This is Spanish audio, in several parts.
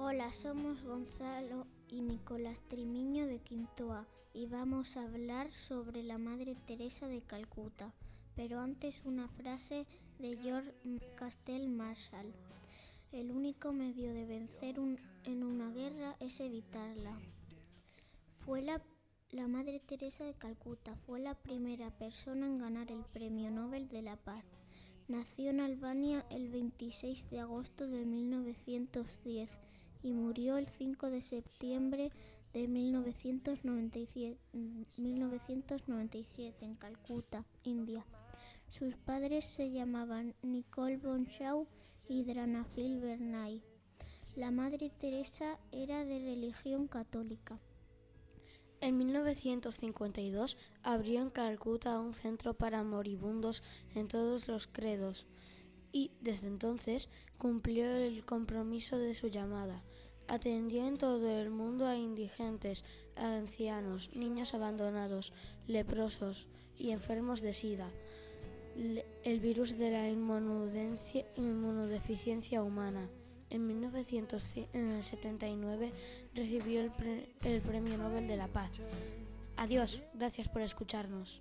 Hola, somos Gonzalo y Nicolás Trimiño de Quintoa y vamos a hablar sobre la Madre Teresa de Calcuta. Pero antes una frase de George Castell Marshall. El único medio de vencer en una guerra es evitarla. Fue la, la Madre Teresa de Calcuta, fue la primera persona en ganar el Premio Nobel de la Paz. Nació en Albania el 26 de agosto de 1910 y murió el 5 de septiembre de 1997, 1997 en Calcuta, India. Sus padres se llamaban Nicole Bonshaw y Dranafil Bernay. La Madre Teresa era de religión católica. En 1952 abrió en Calcuta un centro para moribundos en todos los credos y desde entonces cumplió el compromiso de su llamada. Atendió en todo el mundo a indigentes, ancianos, niños abandonados, leprosos y enfermos de sida, el virus de la inmunodeficiencia humana. En 1979 recibió el, el Premio Nobel de la Paz. Adiós, gracias por escucharnos.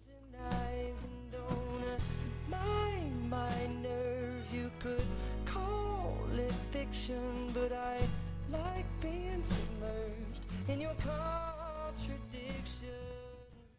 Like being submerged in your contradiction.